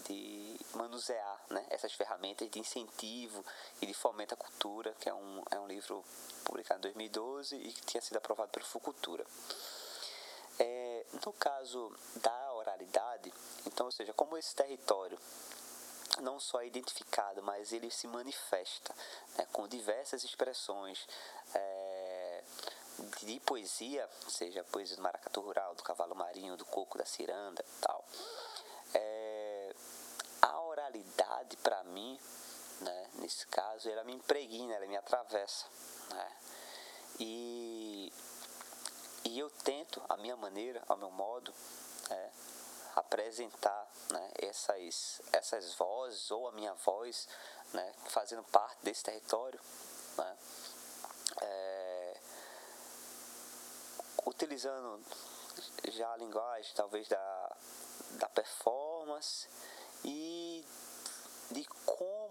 de manusear né, essas ferramentas de incentivo e de fomento à cultura, que é um, é um livro publicado em 2012 e que tinha sido aprovado pelo Fucultura. É, no caso da oralidade, então, ou seja, como esse território não só é identificado, mas ele se manifesta né, com diversas expressões é, de poesia, seja poesia do maracatu rural, do cavalo marinho, do coco, da ciranda tal. É, realidade para mim, né, nesse caso, ela me impregna, ela me atravessa. Né? E, e eu tento, a minha maneira, ao meu modo, né, apresentar né, essas, essas vozes ou a minha voz né, fazendo parte desse território. Né, é, utilizando já a linguagem talvez da, da performance e de como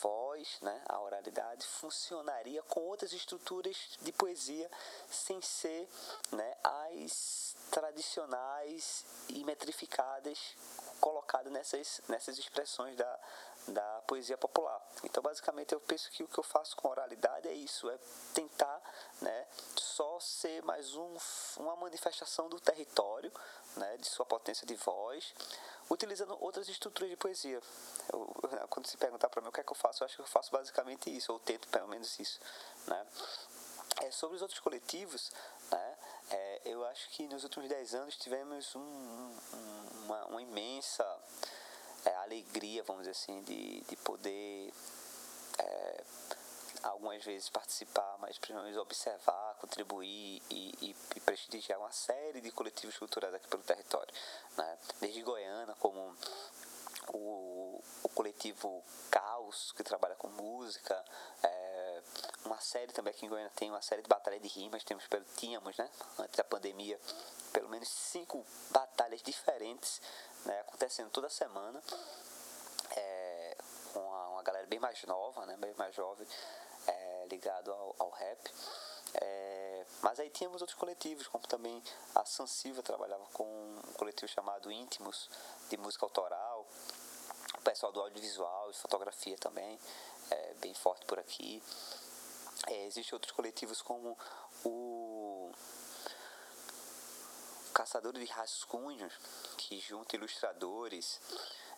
voz, né, a oralidade, funcionaria com outras estruturas de poesia sem ser né, as tradicionais e metrificadas colocadas nessas, nessas expressões da, da poesia popular. Então, basicamente, eu penso que o que eu faço com oralidade é isso, é tentar né, só ser mais um, uma manifestação do território, né, de sua potência de voz, utilizando outras estruturas de poesia. Eu, quando se perguntar para mim o que é que eu faço, eu acho que eu faço basicamente isso, ou tento pelo menos isso. Né? É, sobre os outros coletivos, né, é, eu acho que nos últimos 10 anos tivemos um, um, uma, uma, imensa é, alegria, vamos dizer assim, de, de poder é, algumas vezes participar, mas principalmente observar, contribuir e, e, e, prestigiar uma série de coletivos culturais aqui pelo território. Né? Desde Goiânia, como o, o coletivo Caos, que trabalha com música, é, uma série também aqui em Goiânia tem uma série de batalhas de rimas, temos, tínhamos, né, antes da pandemia, pelo menos cinco batalhas diferentes né, acontecendo toda semana. É, com uma, uma galera bem mais nova, né, bem mais jovem, é, ligado ao, ao rap. É, mas aí tínhamos outros coletivos, como também a San Silva trabalhava com um coletivo chamado Íntimos, de música autoral. O pessoal do audiovisual, de fotografia também, é bem forte por aqui. É, Existem outros coletivos como o Caçadores de Rascunhos, que junta ilustradores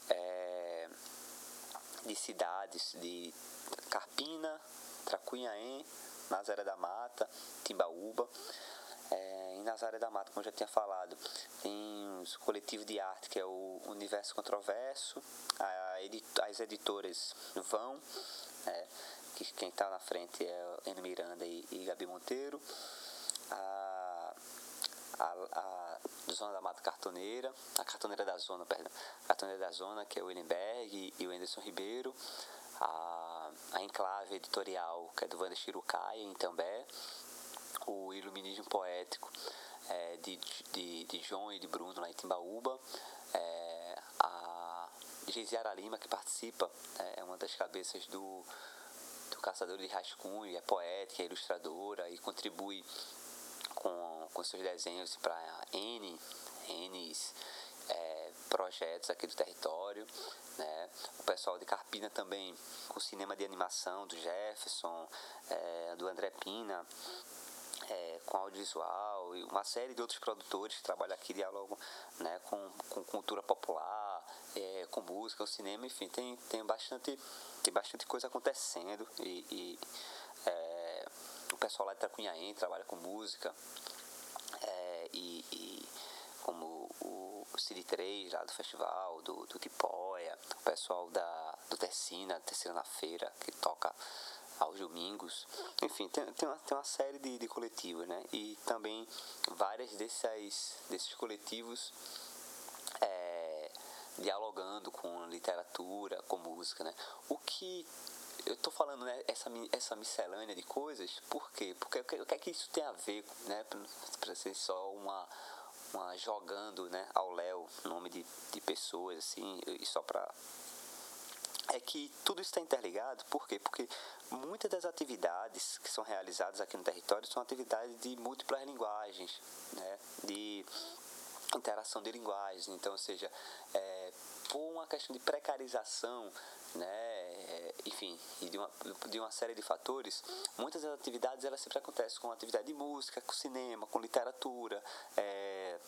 é, de cidades de Carpina, Tracunhaém, Nazaré da Mata, Timbaúba. É, em Nazaré da Mata, como eu já tinha falado, tem os coletivos de arte, que é o Universo Controverso, a, as editoras vão, é, que quem está na frente é Eno Miranda e, e Gabi Monteiro, a, a, a, Zona da Mata Cartoneira, a Cartoneira da Zona, perdão, a Cartoneira da Zona, que é o Willenberg e o Anderson Ribeiro, a, a Enclave Editorial, que é do Wander Chirucaia, em També, o Iluminismo Poético é, de, de, de João e de Bruno, lá em Timbaúba, é, a Geisiara Lima, que participa, é, é uma das cabeças do, do Caçador de Rascunho, é poética, é ilustradora e contribui com, com seus desenhos para N, N é, projetos aqui do território. Né? O pessoal de Carpina também, com cinema de animação do Jefferson, é, do André Pina, é, com audiovisual e uma série de outros produtores que trabalham aqui dialogam né, com, com cultura popular, é, com música, o cinema, enfim, tem, tem, bastante, tem bastante coisa acontecendo e, e é, o pessoal lá de Tracunhaém trabalha com música e, e, como o, o Cid 3 lá do festival, do, do Tipóia, o pessoal da, do Tercina, Terceira na Feira, que toca aos domingos. Enfim, tem, tem, uma, tem uma série de, de coletivos, né? E também várias dessas, desses coletivos é, dialogando com literatura, com música, né? O que eu estou falando né, essa, essa miscelânea de coisas, por quê? Porque o que, o que é que isso tem a ver, né? Para ser só uma, uma jogando né, ao léu nome de, de pessoas, assim, e só para é que tudo está interligado, por quê? Porque muitas das atividades que são realizadas aqui no território são atividades de múltiplas linguagens, né? de interação de linguagens, então, ou seja, é, por uma questão de precarização, né, é, enfim, e de uma, de uma série de fatores, muitas das atividades elas sempre acontecem com atividade de música, com cinema, com literatura, é,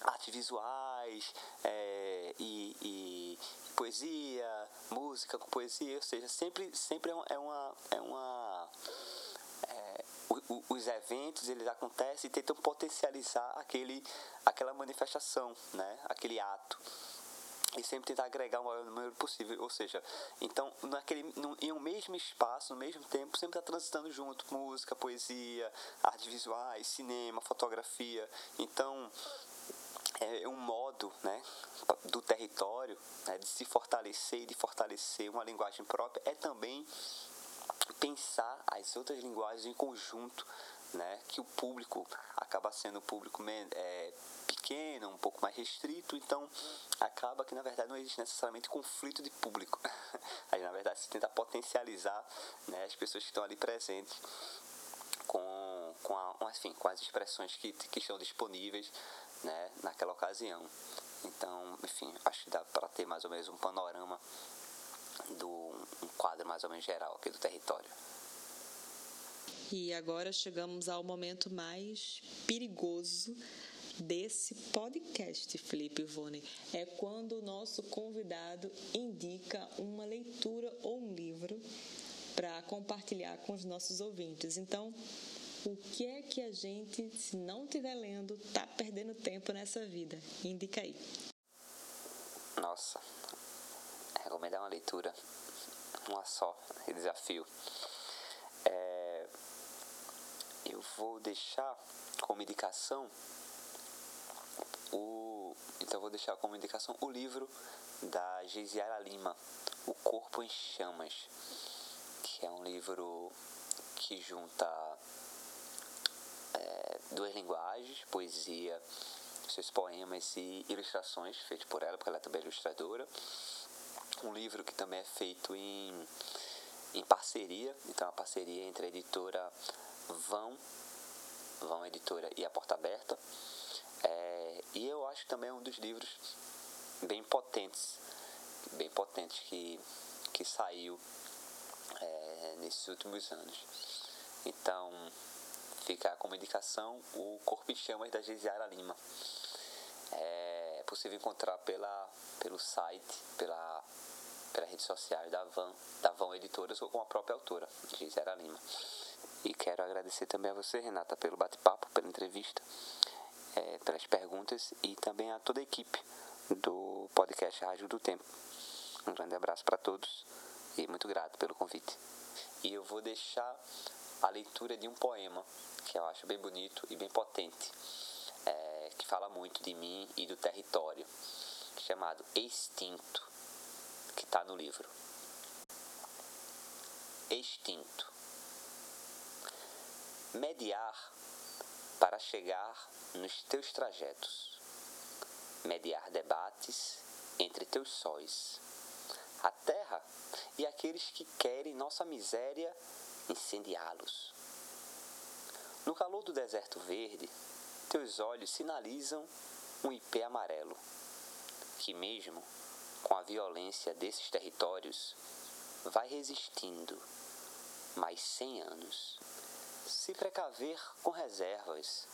artes visuais é, e, e, poesia, música com poesia, ou seja, sempre, sempre é uma. É uma é, o, os eventos eles acontecem e tentam potencializar aquele, aquela manifestação, né? aquele ato e sempre tentar agregar o maior número possível, ou seja, então naquele, no, em um mesmo espaço, no mesmo tempo, sempre está transitando junto música, poesia, artes visuais, cinema, fotografia, então é um modo né, do território né, de se fortalecer e de fortalecer uma linguagem própria é também pensar as outras linguagens em conjunto, né, que o público acaba sendo um público é, um pouco mais restrito, então acaba que na verdade não existe necessariamente conflito de público. Aí na verdade se tenta potencializar né, as pessoas que estão ali presentes com, com, a, enfim, com as expressões que, que estão disponíveis né, naquela ocasião. Então, enfim, acho que dá para ter mais ou menos um panorama do um quadro mais ou menos geral aqui do território. E agora chegamos ao momento mais perigoso desse podcast, Felipe Ivone. É quando o nosso convidado indica uma leitura ou um livro para compartilhar com os nossos ouvintes. Então, o que é que a gente, se não estiver lendo, tá perdendo tempo nessa vida? Indica aí. Nossa, recomendar uma leitura, uma só, desafio. É, eu vou deixar como indicação o, então vou deixar como indicação o livro da Geisiara Lima, O Corpo em Chamas, que é um livro que junta é, duas linguagens, poesia, seus poemas e ilustrações feitos por ela, porque ela também é ilustradora. Um livro que também é feito em, em parceria, então é uma parceria entre a editora Vão, Vão Editora e a Porta Aberta. É, e eu acho que também é um dos livros bem potentes, bem potentes que, que saiu é, nesses últimos anos. Então, fica como indicação o Corpo em Chamas da Gisiara Lima. É possível encontrar pela, pelo site, pela, pelas redes sociais da Van, da Van Editoras ou com a própria autora, Gisela Lima. E quero agradecer também a você, Renata, pelo bate-papo, pela entrevista, é, perguntas e também a toda a equipe do podcast Rádio do Tempo. Um grande abraço para todos e muito grato pelo convite. E eu vou deixar a leitura de um poema que eu acho bem bonito e bem potente, é, que fala muito de mim e do território, chamado Extinto, que está no livro. Extinto mediar para chegar nos teus trajetos, mediar debates entre teus sóis, a terra e aqueles que querem nossa miséria incendiá-los. No calor do deserto verde, teus olhos sinalizam um ipê amarelo, que mesmo com a violência desses territórios, vai resistindo mais cem anos se precaver com reservas,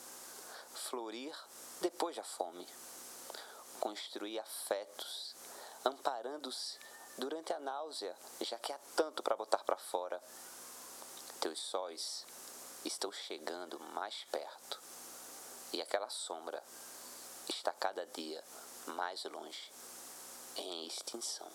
florir depois da fome, construir afetos, amparando-se durante a náusea, já que há tanto para botar para fora. Teus sóis estão chegando mais perto e aquela sombra está cada dia mais longe, em extinção.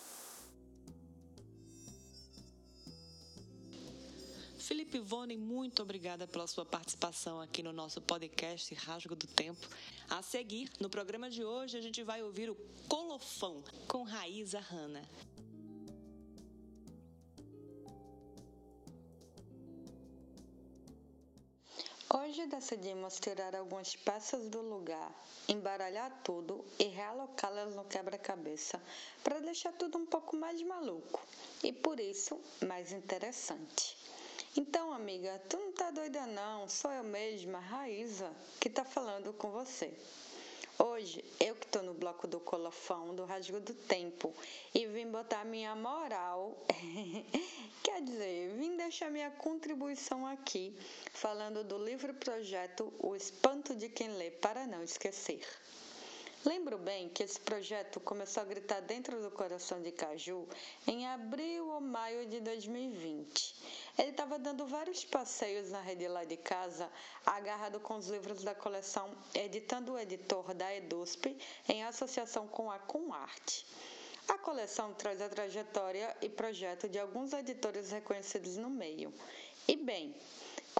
Felipe Vone, muito obrigada pela sua participação aqui no nosso podcast Rasgo do Tempo. A seguir, no programa de hoje, a gente vai ouvir o Colofão com Raíza Hanna. Hoje decidimos tirar algumas peças do lugar, embaralhar tudo e realocá-las no quebra-cabeça para deixar tudo um pouco mais maluco e, por isso, mais interessante. Então, amiga, tu não tá doida não, sou eu mesma, Raíza, que tá falando com você. Hoje, eu que tô no bloco do colofão, do rasgo do tempo, e vim botar minha moral, quer dizer, vim deixar minha contribuição aqui, falando do livro projeto O Espanto de Quem Lê para Não Esquecer. Lembro bem que esse projeto começou a gritar dentro do coração de Caju em abril ou maio de 2020. Ele estava dando vários passeios na rede lá de casa, agarrado com os livros da coleção Editando o Editor da EDUSP, em associação com a Comarte. A coleção traz a trajetória e projeto de alguns editores reconhecidos no meio. E bem,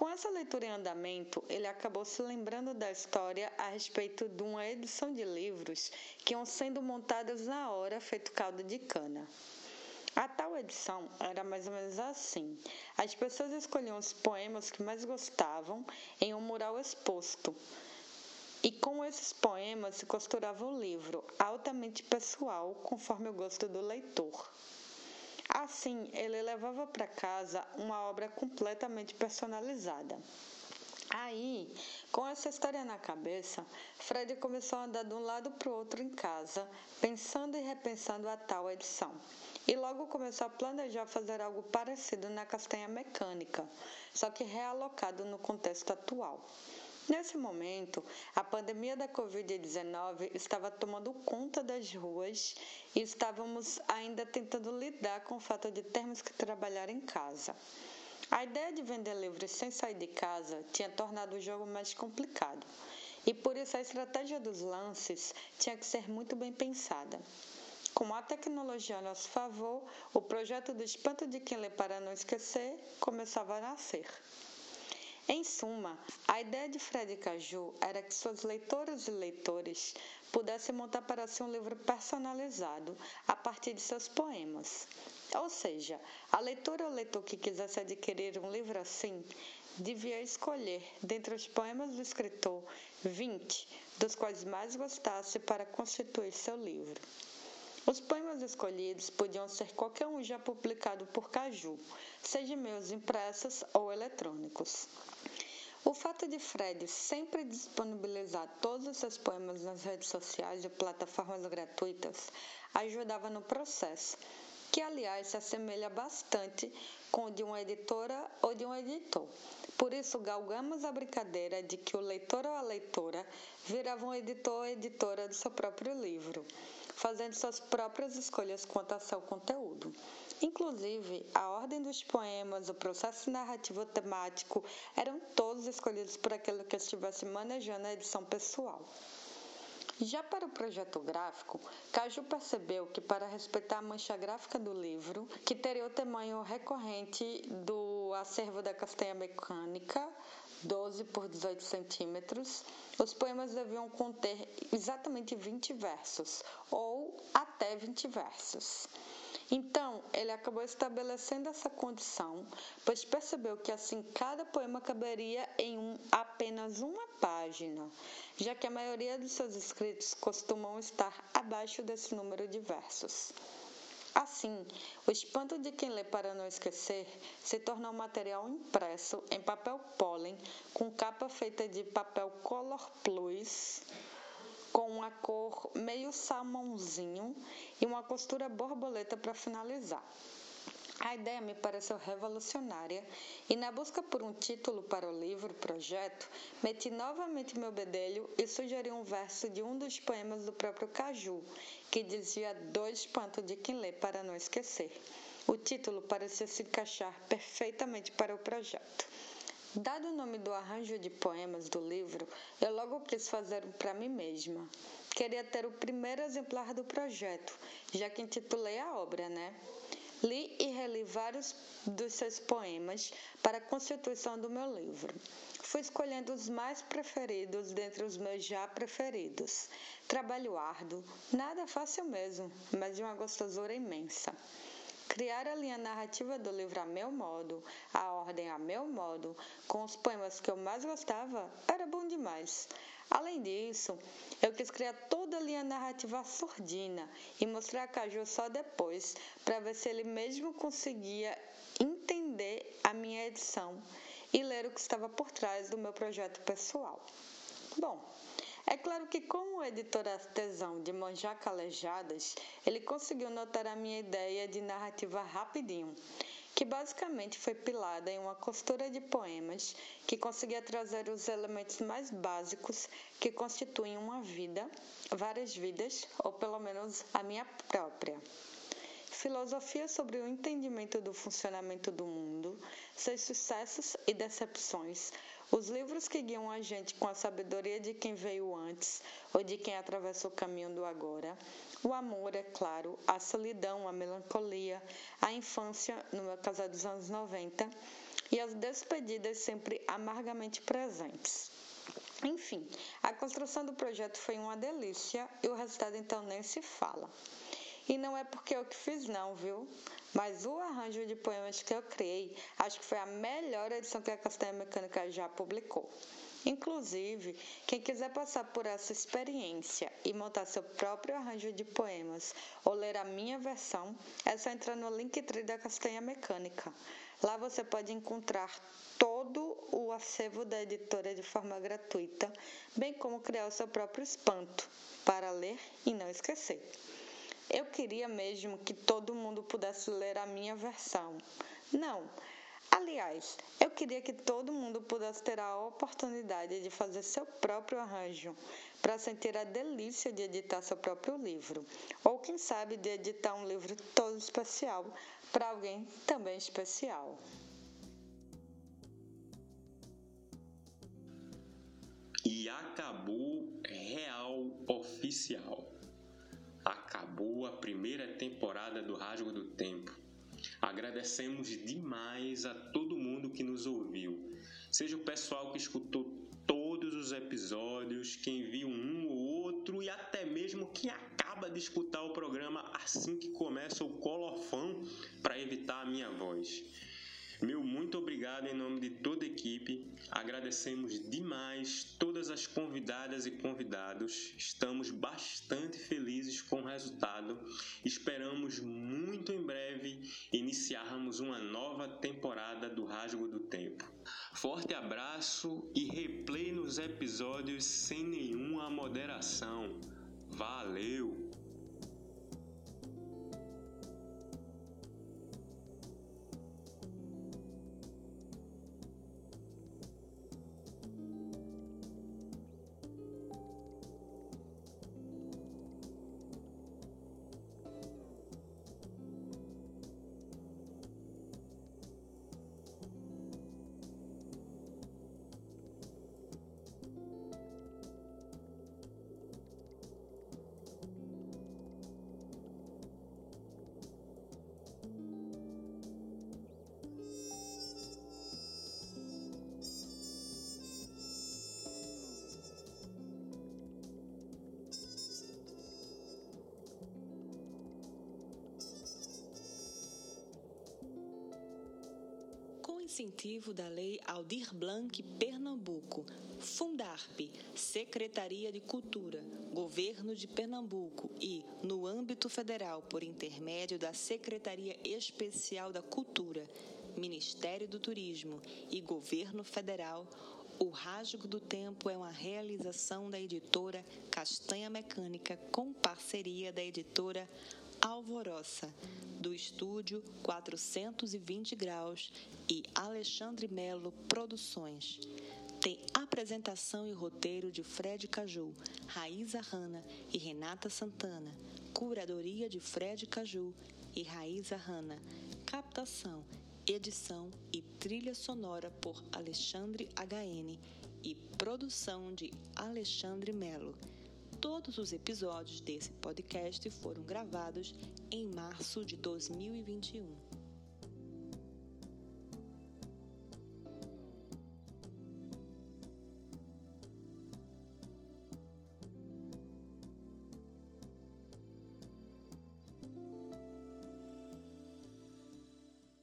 com essa leitura em andamento, ele acabou se lembrando da história a respeito de uma edição de livros que iam sendo montadas na hora feito caldo de cana. A tal edição era mais ou menos assim: as pessoas escolhiam os poemas que mais gostavam em um mural exposto. E com esses poemas se costurava um livro altamente pessoal, conforme o gosto do leitor. Assim, ele levava para casa uma obra completamente personalizada. Aí, com essa história na cabeça, Fred começou a andar de um lado para o outro em casa, pensando e repensando a tal edição. E logo começou a planejar fazer algo parecido na castanha mecânica, só que realocado no contexto atual. Nesse momento, a pandemia da Covid-19 estava tomando conta das ruas e estávamos ainda tentando lidar com o fato de termos que trabalhar em casa. A ideia de vender livros sem sair de casa tinha tornado o jogo mais complicado, e por isso a estratégia dos lances tinha que ser muito bem pensada. Com a tecnologia a nosso favor, o projeto do Espanto de Quem Lê para Não Esquecer começava a nascer. Em suma, a ideia de Fred Caju era que suas leitoras e leitores pudessem montar para si um livro personalizado a partir de seus poemas. Ou seja, a leitora ou leitor que quisesse adquirir um livro assim devia escolher, dentre os poemas do escritor, 20 dos quais mais gostasse para constituir seu livro. Os poemas escolhidos podiam ser qualquer um já publicado por Caju, seja meus impressos ou eletrônicos. O fato de Fred sempre disponibilizar todos os seus poemas nas redes sociais e plataformas gratuitas ajudava no processo, que aliás se assemelha bastante com o de uma editora ou de um editor, Por isso, galgamos a brincadeira de que o leitor ou a leitora virava um editor ou editora do seu próprio livro, fazendo suas próprias escolhas quanto ao seu conteúdo. Inclusive, a ordem dos poemas, o processo narrativo temático eram todos escolhidos por aquele que estivesse manejando a edição pessoal. Já para o projeto gráfico, Caju percebeu que, para respeitar a mancha gráfica do livro, que teria o tamanho recorrente do acervo da castanha mecânica, 12 por 18 centímetros, os poemas deviam conter exatamente 20 versos, ou até 20 versos. Então, ele acabou estabelecendo essa condição, pois percebeu que assim cada poema caberia em um, apenas uma página, já que a maioria dos seus escritos costumam estar abaixo desse número de versos. Assim, o espanto de quem lê para não esquecer se torna um material impresso em papel pólen com capa feita de papel Color Plus com uma cor meio salmãozinho e uma costura borboleta para finalizar. A ideia me pareceu revolucionária e, na busca por um título para o livro projeto, meti novamente meu bedelho e sugeri um verso de um dos poemas do próprio Caju, que dizia dois espanto de quem lê para não esquecer. O título parecia se encaixar perfeitamente para o projeto. Dado o nome do arranjo de poemas do livro, eu logo quis fazer um para mim mesma. Queria ter o primeiro exemplar do projeto, já que intitulei a obra, né? Li e reli vários dos seus poemas para a constituição do meu livro. Fui escolhendo os mais preferidos dentre os meus já preferidos. Trabalho árduo, nada fácil mesmo, mas de uma gostosura imensa. Criar a linha narrativa do livro a meu modo, a ordem a meu modo, com os poemas que eu mais gostava, era bom demais. Além disso, eu quis criar toda a linha narrativa surdina e mostrar a Caju só depois, para ver se ele mesmo conseguia entender a minha edição e ler o que estava por trás do meu projeto pessoal. Bom, é claro que, como editor artesão de Manjá Calejadas, ele conseguiu notar a minha ideia de narrativa rapidinho, que basicamente foi pilada em uma costura de poemas que conseguia trazer os elementos mais básicos que constituem uma vida, várias vidas, ou pelo menos a minha própria. Filosofia sobre o entendimento do funcionamento do mundo, seus sucessos e decepções, os livros que guiam a gente com a sabedoria de quem veio antes ou de quem atravessa o caminho do agora. O amor, é claro, a solidão, a melancolia, a infância, no meu caso é dos anos 90, e as despedidas sempre amargamente presentes. Enfim, a construção do projeto foi uma delícia e o resultado então nem se fala. E não é porque eu que fiz, não, viu? Mas o arranjo de poemas que eu criei, acho que foi a melhor edição que a Castanha Mecânica já publicou. Inclusive, quem quiser passar por essa experiência e montar seu próprio arranjo de poemas ou ler a minha versão, é só entrar no Linktree da Castanha Mecânica. Lá você pode encontrar todo o acervo da editora de forma gratuita, bem como criar o seu próprio espanto para ler e não esquecer. Eu queria mesmo que todo mundo pudesse ler a minha versão. Não. Aliás, eu queria que todo mundo pudesse ter a oportunidade de fazer seu próprio arranjo, para sentir a delícia de editar seu próprio livro, ou quem sabe de editar um livro todo especial para alguém também especial. E acabou real oficial acabou a primeira temporada do Rasgo do Tempo. Agradecemos demais a todo mundo que nos ouviu, seja o pessoal que escutou todos os episódios, quem viu um ou outro e até mesmo quem acaba de escutar o programa assim que começa o colofão para evitar a minha voz. Meu muito obrigado em nome de toda a equipe. Agradecemos demais todas as convidadas e convidados. Estamos bastante felizes com o resultado. Esperamos muito em breve iniciarmos uma nova temporada do Rasgo do Tempo. Forte abraço e replay nos episódios sem nenhuma moderação. Valeu! Incentivo da Lei Aldir Blanc Pernambuco, Fundarp, Secretaria de Cultura, Governo de Pernambuco. E, no âmbito federal, por intermédio da Secretaria Especial da Cultura, Ministério do Turismo e Governo Federal, o Rasgo do Tempo é uma realização da editora Castanha Mecânica com parceria da editora Alvoroça, do estúdio 420 Graus e Alexandre Melo Produções. Tem apresentação e roteiro de Fred Caju, Raíza Rana e Renata Santana. Curadoria de Fred Caju e Raíza Rana. Captação edição e trilha sonora por Alexandre HN e produção de Alexandre Melo. Todos os episódios desse podcast foram gravados em março de 2021.